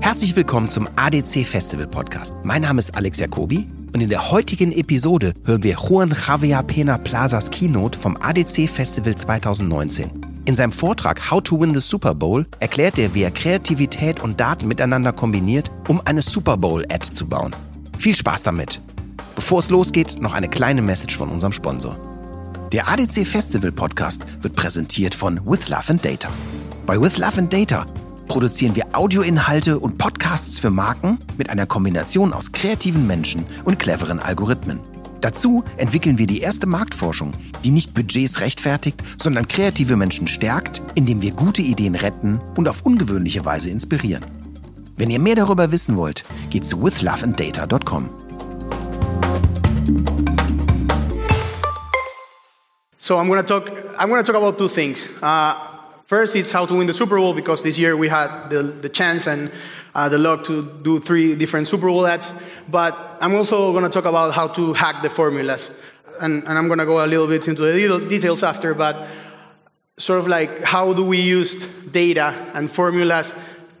Herzlich willkommen zum ADC Festival Podcast. Mein Name ist Alex Jacobi und in der heutigen Episode hören wir Juan Javier Pena Plazas Keynote vom ADC Festival 2019. In seinem Vortrag How to Win the Super Bowl erklärt er, wie er Kreativität und Daten miteinander kombiniert, um eine Super Bowl-Ad zu bauen. Viel Spaß damit! Bevor es losgeht, noch eine kleine Message von unserem Sponsor. Der ADC Festival Podcast wird präsentiert von With Love and Data. Bei With Love and Data produzieren wir Audioinhalte und Podcasts für Marken mit einer Kombination aus kreativen Menschen und cleveren Algorithmen. Dazu entwickeln wir die erste Marktforschung, die nicht Budgets rechtfertigt, sondern kreative Menschen stärkt, indem wir gute Ideen retten und auf ungewöhnliche Weise inspirieren. Wenn ihr mehr darüber wissen wollt, geht zu withloveanddata.com. So I'm going to talk. I'm going to talk about two things. Uh, First, it's how to win the Super Bowl because this year we had the, the chance and uh, the luck to do three different Super Bowl ads. But I'm also going to talk about how to hack the formulas. And, and I'm going to go a little bit into the details after, but sort of like how do we use data and formulas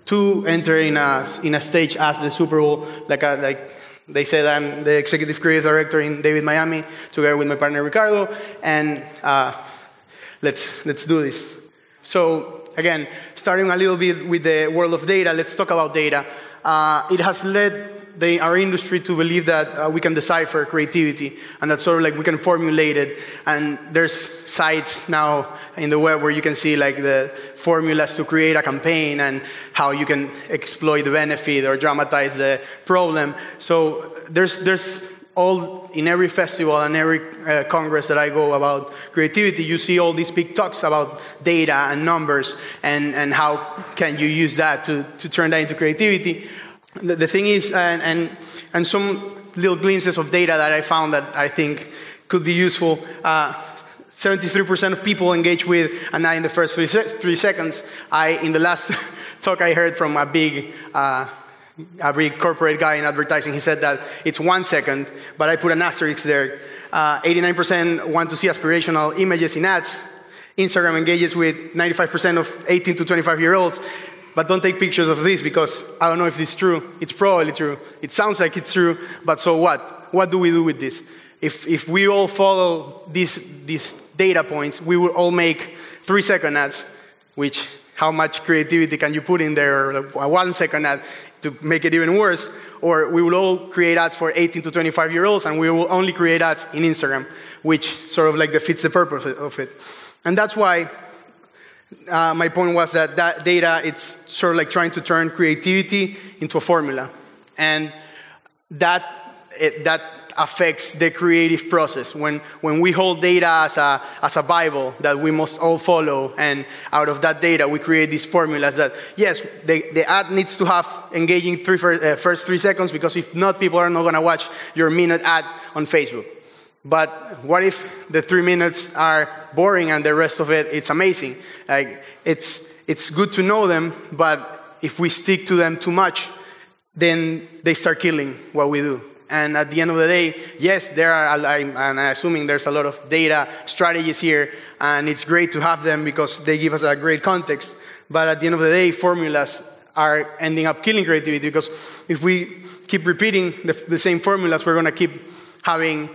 to enter in a, in a stage as the Super Bowl, like, a, like they said I'm the executive creative director in David Miami, together with my partner Ricardo, and uh, let's, let's do this. So, again, starting a little bit with the world of data, let's talk about data. Uh, it has led the, our industry to believe that uh, we can decipher creativity and that sort of like we can formulate it. And there's sites now in the web where you can see like the formulas to create a campaign and how you can exploit the benefit or dramatize the problem. So there's, there's all in every festival and every uh, congress that I go about creativity, you see all these big talks about data and numbers and, and how can you use that to, to turn that into creativity. The, the thing is, and, and, and some little glimpses of data that I found that I think could be useful. Uh, 73% of people engage with and not in the first three, three seconds. I, in the last talk I heard from a big uh, a big corporate guy in advertising, he said that it's one second, but I put an asterisk there. Uh, 89% want to see aspirational images in ads. Instagram engages with 95% of 18 to 25 year olds, but don't take pictures of this because I don't know if this is true. It's probably true. It sounds like it's true, but so what? What do we do with this? If, if we all follow these, these data points, we will all make three second ads, which how much creativity can you put in there? A one second ad to make it even worse, or we will all create ads for 18 to 25 year olds and we will only create ads in Instagram, which sort of like defeats the purpose of it. And that's why uh, my point was that that data, it's sort of like trying to turn creativity into a formula. And that, it, that affects the creative process. When, when we hold data as a, as a Bible that we must all follow, and out of that data, we create these formulas that, yes, the, the ad needs to have engaging three first, uh, first three seconds, because if not, people are not going to watch your minute ad on Facebook. But what if the three minutes are boring and the rest of it, it's amazing? Like, it's, it's good to know them, but if we stick to them too much, then they start killing what we do. And at the end of the day, yes, there are, I'm, assuming there's a lot of data strategies here, and it's great to have them because they give us a great context. But at the end of the day, formulas are ending up killing creativity because if we keep repeating the, the same formulas, we're going to keep having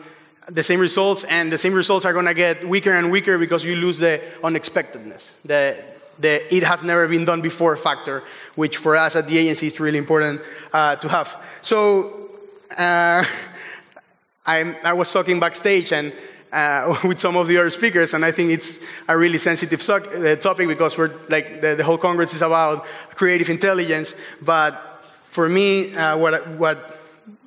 the same results, and the same results are going to get weaker and weaker because you lose the unexpectedness, the, the it has never been done before factor, which for us at the agency is really important uh, to have. So uh, I, I, was talking backstage and uh, with some of the other speakers, and I think it's a really sensitive so- uh, topic because we're like the, the, whole congress is about creative intelligence. But for me, uh, what what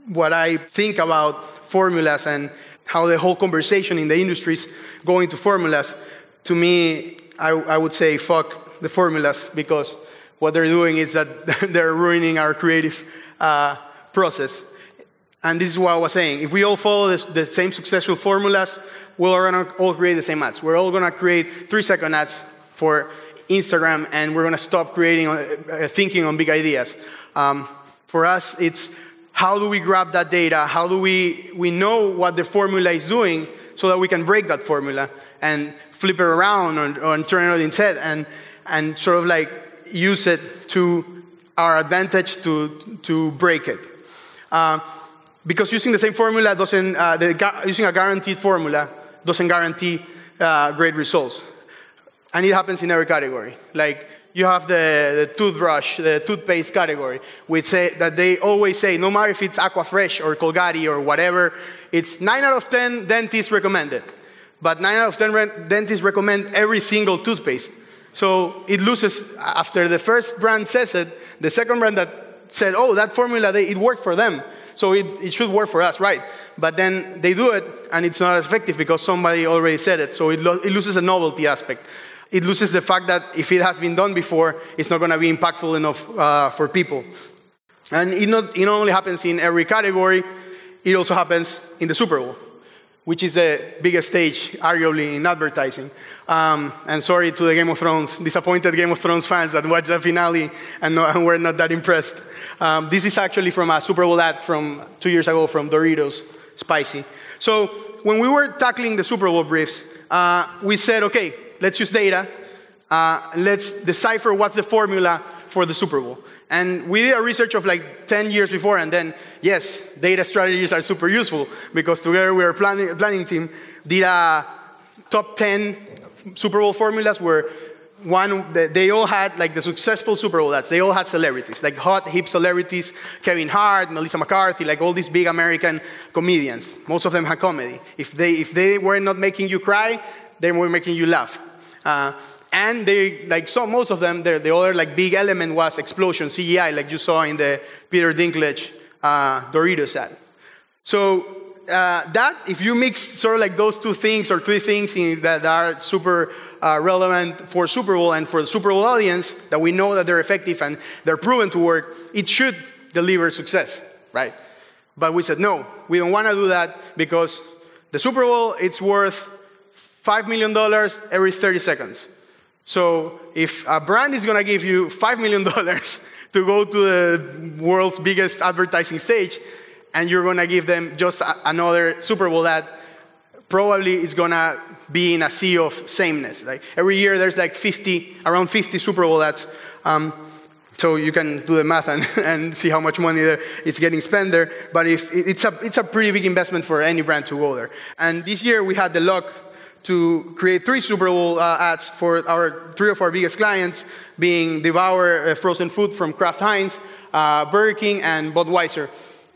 what I think about formulas and how the whole conversation in the industry is going to formulas, to me, I, I would say fuck the formulas because what they're doing is that they're ruining our creative uh, process. And this is what I was saying. If we all follow this, the same successful formulas, we're all going to all create the same ads. We're all going to create three second ads for Instagram, and we're going to stop creating, uh, thinking on big ideas. Um, for us, it's how do we grab that data? How do we, we know what the formula is doing so that we can break that formula and flip it around or, or turn it head? And, and sort of like use it to our advantage to, to break it. Uh, because using the same formula doesn't, uh, the, using a guaranteed formula doesn't guarantee uh, great results. And it happens in every category. Like you have the, the toothbrush, the toothpaste category, which say that they always say, no matter if it's Aquafresh or Colgate or whatever, it's 9 out of 10 dentists recommend it. But 9 out of 10 re- dentists recommend every single toothpaste. So it loses, after the first brand says it, the second brand that said, oh, that formula, they, it worked for them. So it, it should work for us, right? But then they do it and it's not as effective because somebody already said it. So it, lo- it loses a novelty aspect. It loses the fact that if it has been done before, it's not going to be impactful enough uh, for people. And it not, it not only happens in every category, it also happens in the Super Bowl, which is the biggest stage, arguably, in advertising. Um, and sorry to the Game of Thrones, disappointed Game of Thrones fans that watched the finale and, no, and were not that impressed. Um, this is actually from a Super Bowl ad from two years ago from Doritos, spicy. So when we were tackling the Super Bowl briefs, uh, we said, okay, let's use data. Uh, let's decipher what's the formula for the Super Bowl. And we did a research of like 10 years before, and then, yes, data strategies are super useful because together we are planning, planning team did a top 10 Super Bowl formulas where one, they all had like the successful Super Bowl ads. They all had celebrities, like hot, hip celebrities, Kevin Hart, Melissa McCarthy, like all these big American comedians. Most of them had comedy. If they, if they were not making you cry, they were making you laugh. Uh, and they, like so, most of them, the other like big element was explosion, CGI, like you saw in the Peter Dinklage uh, Doritos ad. So uh, that, if you mix sort of like those two things or three things in, that are super uh, relevant for Super Bowl and for the Super Bowl audience, that we know that they're effective and they're proven to work, it should deliver success, right? But we said, no, we don't want to do that because the Super Bowl, it's worth $5 million every 30 seconds. So if a brand is going to give you $5 million to go to the world's biggest advertising stage, and you're going to give them just another Super Bowl ad, probably it's going to be in a sea of sameness. Like every year there's like 50, around 50 Super Bowl ads. Um, so you can do the math and, and see how much money it's getting spent there. But if it's a, it's a pretty big investment for any brand to go there. And this year we had the luck to create three Super Bowl uh, ads for our three of our biggest clients, being Devour uh, frozen food from Kraft Heinz, uh, Burger King, and Budweiser.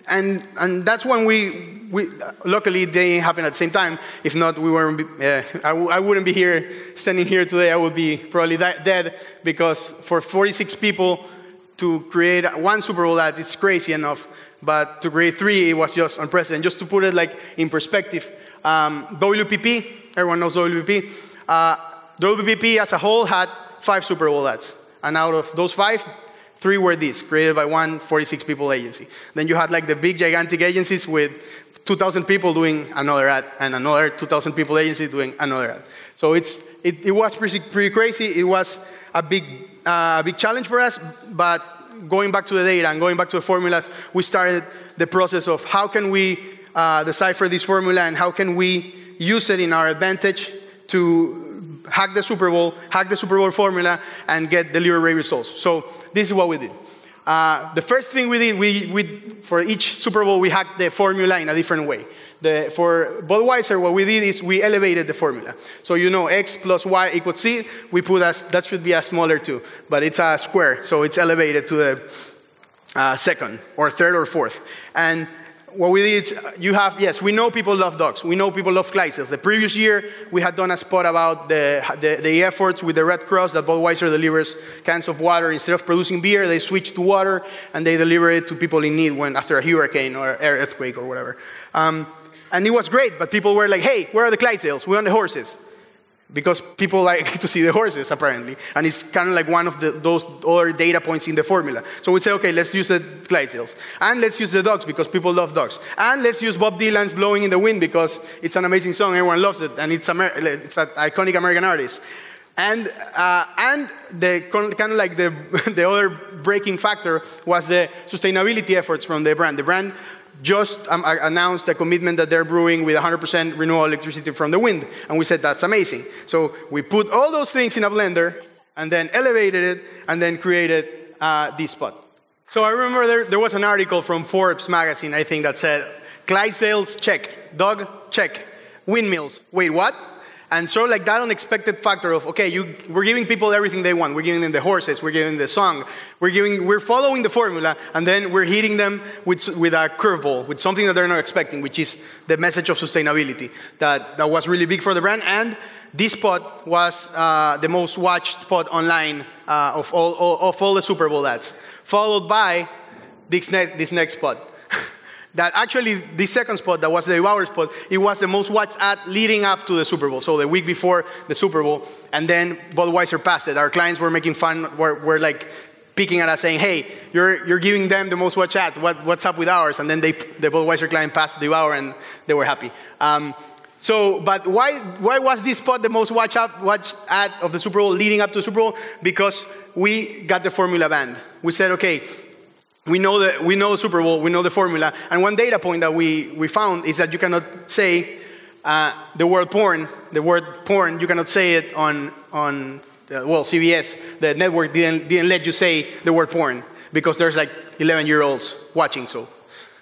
And, and that's when we, we luckily they happened at the same time. If not, we weren't. Uh, I w- I wouldn't be here, standing here today. I would be probably dead because for 46 people to create one Super Bowl ad, is crazy enough. But to create three, it was just unprecedented. Just to put it like in perspective, um, WPP, everyone knows WPP. Uh, WPP as a whole had five Super Bowl ads, and out of those five, three were these, created by one 46 people agency. Then you had like the big gigantic agencies with 2,000 people doing another ad, and another 2,000 people agency doing another ad. So it's it, it was pretty, pretty crazy. It was a big uh, big challenge for us, but going back to the data and going back to the formulas, we started the process of how can we uh, decipher this formula and how can we use it in our advantage to hack the Super Bowl, hack the Super Bowl formula, and get delivery results. So this is what we did. Uh, the first thing we did, we, we, for each Super Bowl, we hacked the formula in a different way. The, for Budweiser, what we did is we elevated the formula. So you know X plus Y equals C. we put as, that should be a smaller two, but it's a square, so it's elevated to the uh, second or third or fourth. And what we did, you have, yes, we know people love dogs. We know people love Clydesdales. The previous year, we had done a spot about the, the, the, efforts with the Red Cross that Budweiser delivers cans of water. Instead of producing beer, they switch to water and they deliver it to people in need when after a hurricane or earthquake or whatever. Um, and it was great, but people were like, hey, where are the Clydesdales? We want the horses because people like to see the horses apparently. And it's kind of like one of the, those other data points in the formula. So we say okay let's use the Clydesdales and let's use the dogs because people love dogs. And let's use bob dylan's blowing in the wind because it's an amazing song. Everyone loves it. And it's, Amer- it's an iconic american artist. And, uh, and the kind of like the, the other breaking factor was the sustainability efforts from the brand. The brand just um, announced a commitment that they're brewing with 100% renewable electricity from the wind. And we said, that's amazing. So we put all those things in a blender and then elevated it, and then created uh, this spot. So I remember there, there was an article from Forbes magazine, I think, that said, Clydesdales, check. Dog, check. Windmills, wait, what? And so like that unexpected factor of, okay, you, we're giving people everything they want. We're giving them the horses, we're giving them the song, we're giving, we're following the formula, and then we're hitting them with, with a curveball, with something that they're not expecting, which is the message of sustainability that, that was really big for the brand. And this spot was uh, the most watched spot online uh, of, all, all, of all the Super Bowl ads, followed by this next, this next spot that actually the second spot that was the Devour spot, it was the most watched ad leading up to the Super Bowl. So the week before the Super Bowl, and then Budweiser passed it. Our clients were making fun, were, were like picking at us saying, hey, you're, you're giving them the most watched ad, what, what's up with ours? And then they, the Budweiser client passed the Devour and they were happy. Um, so, but why, why was this spot the most watched, up, watched ad of the Super Bowl leading up to the Super Bowl? Because we got the formula banned. We said, okay, we know the, we know the Super Bowl, we know the formula. And one data point that we, we found is that you cannot say uh, the word porn, the word porn, you cannot say it on, on uh, well, CBS, the network didn't, didn't let you say the word porn because there's like 11 year olds watching, so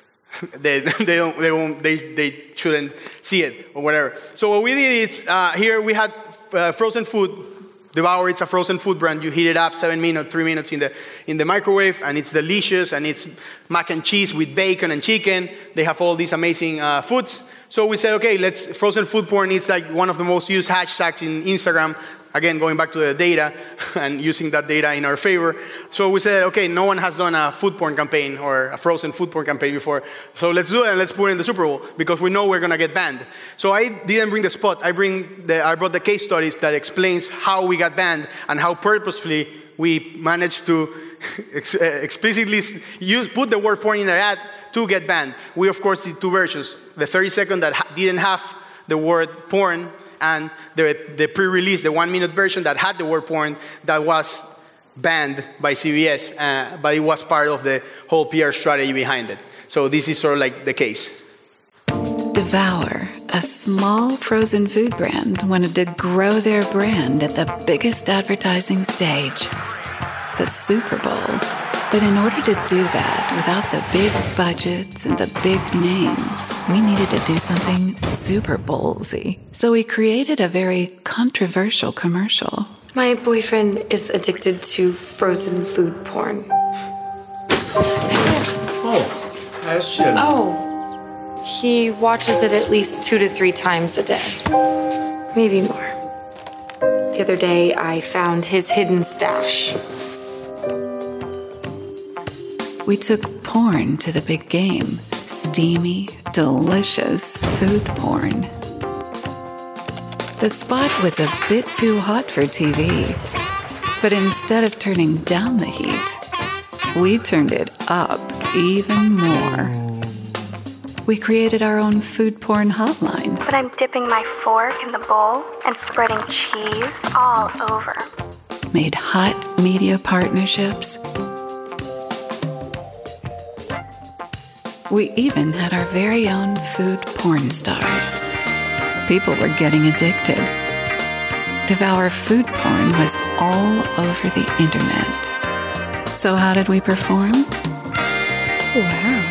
they, they, don't, they, won't, they, they shouldn't see it or whatever. So what we did is uh, here we had uh, frozen food Devour, it's a frozen food brand. You heat it up seven minutes, three minutes in the, in the microwave, and it's delicious, and it's mac and cheese with bacon and chicken. They have all these amazing uh, foods. So we said, okay, let's, frozen food porn, it's like one of the most used hashtags in Instagram. Again, going back to the data and using that data in our favor. So we said, okay, no one has done a food porn campaign or a frozen food porn campaign before. So let's do it and let's put it in the Super Bowl because we know we're going to get banned. So I didn't bring the spot. I bring the, I brought the case studies that explains how we got banned and how purposefully we managed to eh, explicitly use, put the word porn in the ad to get banned. We, of course, did two versions. The 30 second that didn't have the word porn and the, the pre-release, the one-minute version that had the word porn that was banned by CBS, uh, but it was part of the whole PR strategy behind it. So this is sort of like the case. Devour, a small frozen food brand, wanted to grow their brand at the biggest advertising stage, the Super Bowl. But in order to do that without the big budgets and the big names, we needed to do something super ballsy. So we created a very controversial commercial. My boyfriend is addicted to frozen food porn. Oh, as should. Oh, he watches it at least two to three times a day, maybe more. The other day, I found his hidden stash we took porn to the big game steamy, delicious food porn. The spot was a bit too hot for TV, but instead of turning down the heat, we turned it up even more. We created our own food porn hotline. But I'm dipping my fork in the bowl and spreading cheese all over. Made hot media partnerships We even had our very own food porn stars. People were getting addicted. Devour food porn was all over the internet. So, how did we perform? Wow.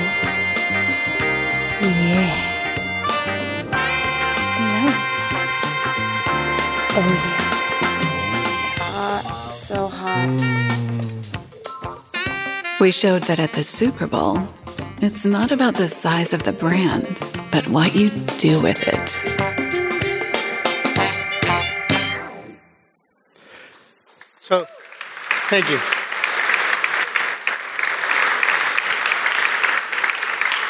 Yeah. Nice. Oh, yeah. Hot, so hot. We showed that at the Super Bowl, it's not about the size of the brand, but what you do with it. So, thank you.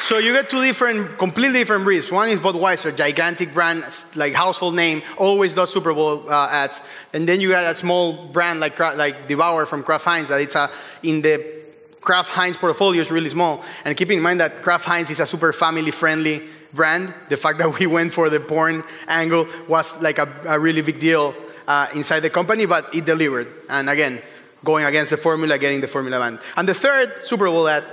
So you get two different, completely different briefs. One is Budweiser, gigantic brand, like household name, always does Super Bowl uh, ads. And then you got a small brand like like Devour from Kraft Heinz that it's a in the Kraft Heinz portfolio is really small. And keeping in mind that Kraft Heinz is a super family friendly brand, the fact that we went for the porn angle was like a, a really big deal uh, inside the company, but it delivered. And again, going against the formula, getting the formula banned. And the third Super Bowl ad,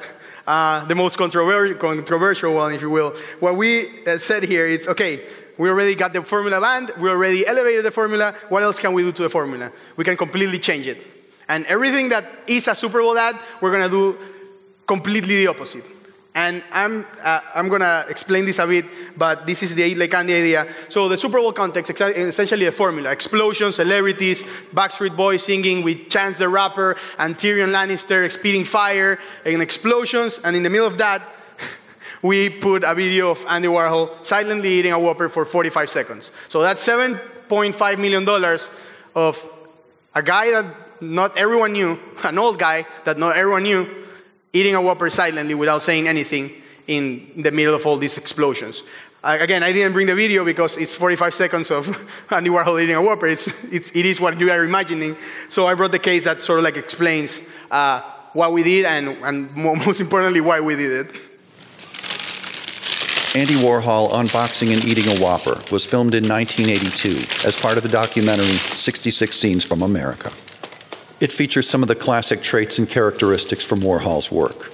uh, the most controversial, one, if you will, what we uh, said here is okay, We already got the formula banned. We already elevated the formula. What else can we do to the formula? We can completely change it. And everything that is a Super Bowl ad, we're going to do completely the opposite. And I'm, uh, I'm going to explain this a bit, but this is the Like Andy idea. So the Super Bowl context, is essentially a formula. Explosions, celebrities, Backstreet Boys singing with Chance the Rapper and Tyrion Lannister spitting fire and explosions. And in the middle of that, we put a video of Andy Warhol silently eating a Whopper for 45 seconds. So that's $7.5 million of a guy that not everyone knew, an old guy that not everyone knew, eating a Whopper silently without saying anything in the middle of all these explosions. Uh, again, I didn't bring the video because it's 45 seconds of Andy Warhol eating a Whopper. It's, it's, it is what you are imagining. So I brought the case that sort of like explains uh, what we did and, and most importantly, why we did it. Andy Warhol unboxing and eating a Whopper was filmed in 1982 as part of the documentary 66 Scenes from America. It features some of the classic traits and characteristics from Warhol's work,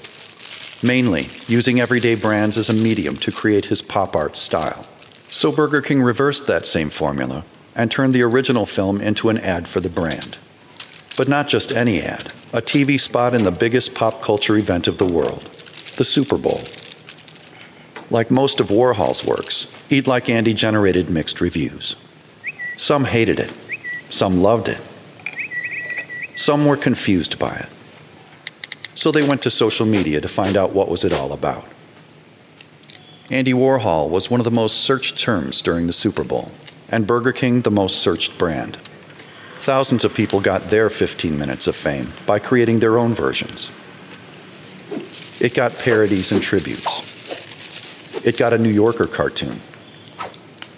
mainly using everyday brands as a medium to create his pop art style. So Burger King reversed that same formula and turned the original film into an ad for the brand. But not just any ad, a TV spot in the biggest pop culture event of the world, the Super Bowl. Like most of Warhol's works, Eat Like Andy generated mixed reviews. Some hated it, some loved it, some were confused by it. So they went to social media to find out what was it all about. Andy Warhol was one of the most searched terms during the Super Bowl, and Burger King the most searched brand. Thousands of people got their 15 minutes of fame by creating their own versions. It got parodies and tributes. It got a New Yorker cartoon.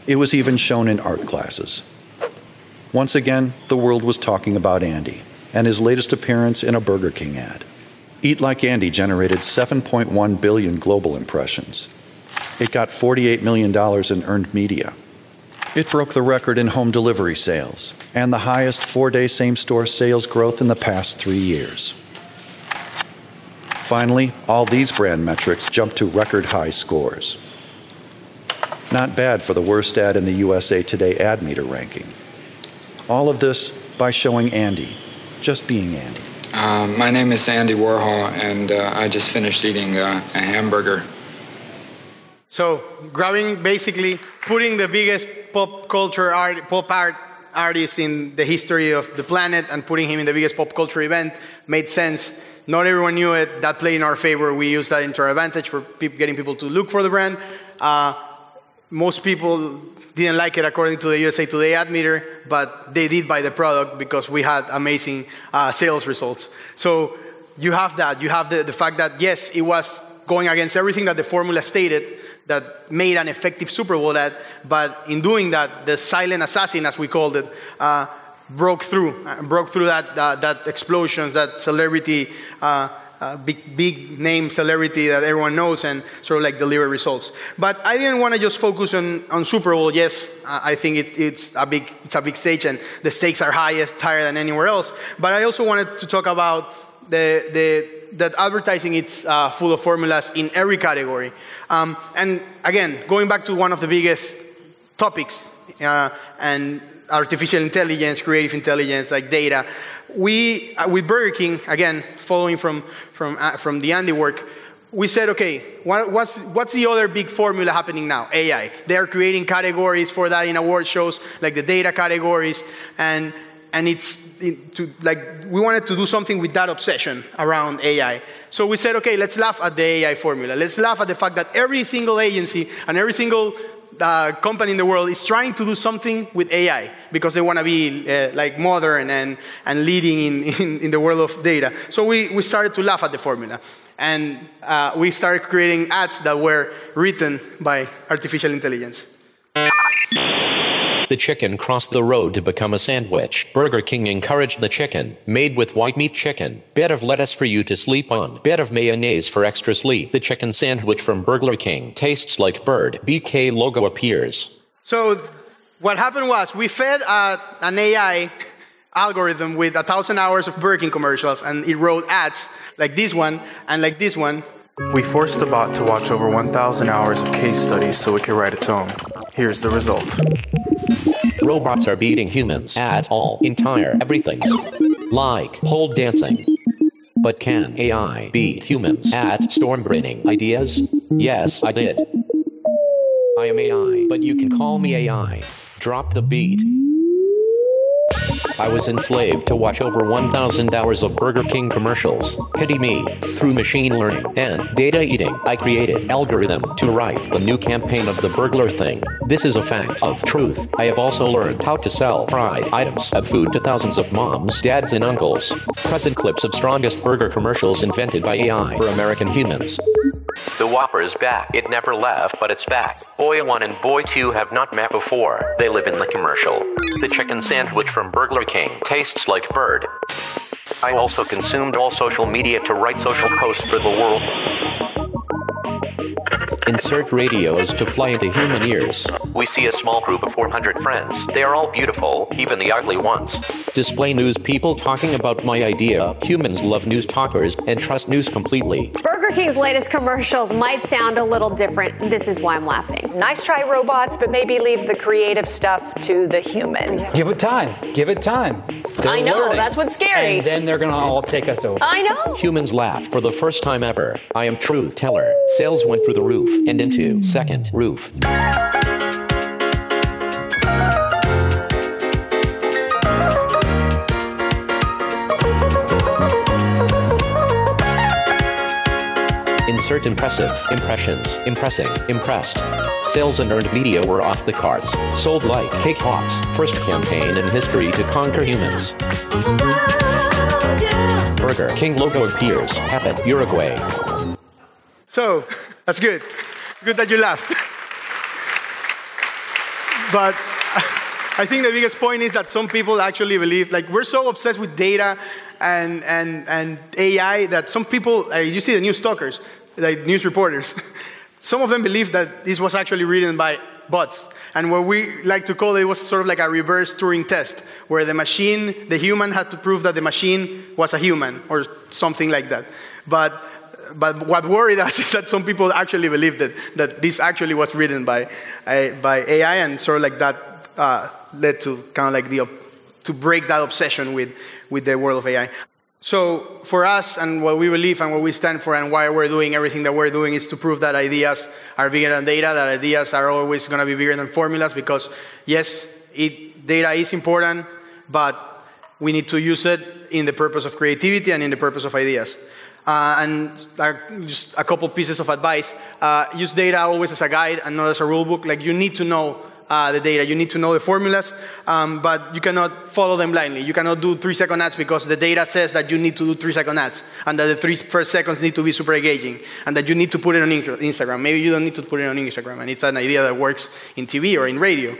It was even shown in art classes. Once again, the world was talking about Andy and his latest appearance in a Burger King ad. Eat Like Andy generated 7.1 billion global impressions. It got $48 million in earned media. It broke the record in home delivery sales and the highest four day same store sales growth in the past three years. Finally, all these brand metrics jumped to record high scores. Not bad for the worst ad in the USA Today ad meter ranking. All of this by showing Andy, just being Andy. Um, my name is Andy Warhol, and uh, I just finished eating uh, a hamburger. So, grabbing basically putting the biggest pop culture art, pop art artist in the history of the planet and putting him in the biggest pop culture event made sense. Not everyone knew it. That played in our favor. We used that into our advantage for people, getting people to look for the brand. Uh, most people didn't like it according to the USA Today ad meter, but they did buy the product because we had amazing uh, sales results. So you have that. You have the, the fact that, yes, it was going against everything that the formula stated that made an effective Super Bowl ad, but in doing that, the silent assassin, as we called it, uh, broke through, uh, broke through that, uh, that explosion, that celebrity uh, uh, big, big name celebrity that everyone knows and sort of like deliver results. But I didn't want to just focus on, on Super Bowl. Yes, I think it, it's, a big, it's a big stage and the stakes are highest, higher than anywhere else. But I also wanted to talk about the, the, that advertising is uh, full of formulas in every category. Um, and again, going back to one of the biggest topics uh, and artificial intelligence, creative intelligence, like data we, uh, with Burger King, again, following from, from, uh, from the Andy work, we said, okay, what, what's, what's the other big formula happening now? AI. They're creating categories for that in award shows, like the data categories, and, and it's it, to, like, we wanted to do something with that obsession around AI. So we said, okay, let's laugh at the AI formula. Let's laugh at the fact that every single agency and every single uh, company in the world is trying to do something with AI because they want to be uh, like modern and, and leading in, in, in, the world of data. So we, we started to laugh at the formula. And uh, we started creating ads that were written by artificial intelligence. The chicken crossed the road to become a sandwich. Burger King encouraged the chicken, made with white meat chicken, bed of lettuce for you to sleep on, bed of mayonnaise for extra sleep. The chicken sandwich from Burger King tastes like bird. BK logo appears. So what happened was we fed uh, an AI algorithm with a thousand hours of Burger King commercials, and it wrote ads like this one and like this one. We forced the bot to watch over 1,000 hours of case studies so it could write its own. Here's the result. Robots are beating humans at all entire everythings. Like pole dancing. But can AI beat humans at storm braining ideas? Yes, I did. I am AI, but you can call me AI. Drop the beat. I was enslaved to watch over 1,000 hours of Burger King commercials. Pity me. Through machine learning and data eating, I created algorithm to write the new campaign of the burglar thing. This is a fact of truth. I have also learned how to sell fried items of food to thousands of moms, dads, and uncles. Present clips of strongest burger commercials invented by AI for American humans. The Whopper is back. It never left, but it's back. Boy 1 and Boy 2 have not met before. They live in the commercial. The chicken sandwich from Burger King tastes like bird. I also consumed all social media to write social posts for the world. Insert radios to fly into human ears. We see a small group of 400 friends. They are all beautiful, even the ugly ones. Display news people talking about my idea. Humans love news talkers and trust news completely. Burger King's latest commercials might sound a little different. This is why I'm laughing. Nice try, robots, but maybe leave the creative stuff to the humans. Give it time. Give it time. They're I know, learning. that's what's scary. And then they're going to all take us over. I know. Humans laugh for the first time ever. I am truth teller. Sales went through the roof and into second roof. Insert impressive, impressions, impressing, impressed. Sales and earned media were off the charts. Sold like cake pots. First campaign in history to conquer humans. Burger King logo appears. Happen, Uruguay. So that's good. It's good that you laughed. but I think the biggest point is that some people actually believe, like, we're so obsessed with data and, and, and AI that some people, uh, you see the news talkers, like news reporters, some of them believed that this was actually written by bots. And what we like to call it was sort of like a reverse Turing test, where the machine, the human had to prove that the machine was a human or something like that. But but what worried us is that some people actually believed that, that this actually was written by, uh, by AI, and sort of like that uh, led to kind of like the, to break that obsession with, with the world of AI. So for us and what we believe and what we stand for and why we're doing everything that we're doing is to prove that ideas are bigger than data, that ideas are always going to be bigger than formulas because yes, it, data is important, but we need to use it in the purpose of creativity and in the purpose of ideas. Uh, and just a couple pieces of advice. Uh, use data always as a guide and not as a rule book. Like you need to know uh, the data, you need to know the formulas, um, but you cannot follow them blindly. You cannot do three second ads because the data says that you need to do three second ads and that the three first seconds need to be super engaging and that you need to put it on Instagram. Maybe you don't need to put it on Instagram and it's an idea that works in TV or in radio.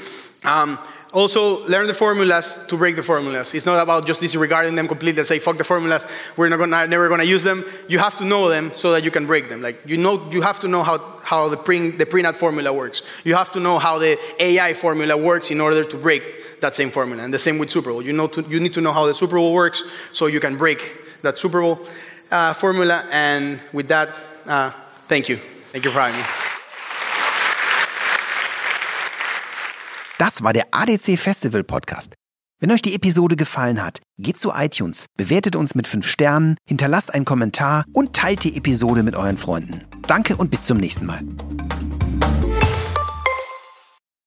Um, also, learn the formulas to break the formulas. It's not about just disregarding them completely and say, fuck the formulas, we're not gonna, never going to use them. You have to know them so that you can break them. Like, you, know, you have to know how, how the, pre, the prenat formula works. You have to know how the AI formula works in order to break that same formula. And the same with Super Bowl. You, know to, you need to know how the Super Bowl works so you can break that Super Bowl uh, formula. And with that, uh, thank you. Thank you for having me. Das war der ADC Festival Podcast. Wenn euch die Episode gefallen hat, geht zu iTunes, bewertet uns mit 5 Sternen, hinterlasst einen Kommentar und teilt die Episode mit euren Freunden. Danke und bis zum nächsten Mal.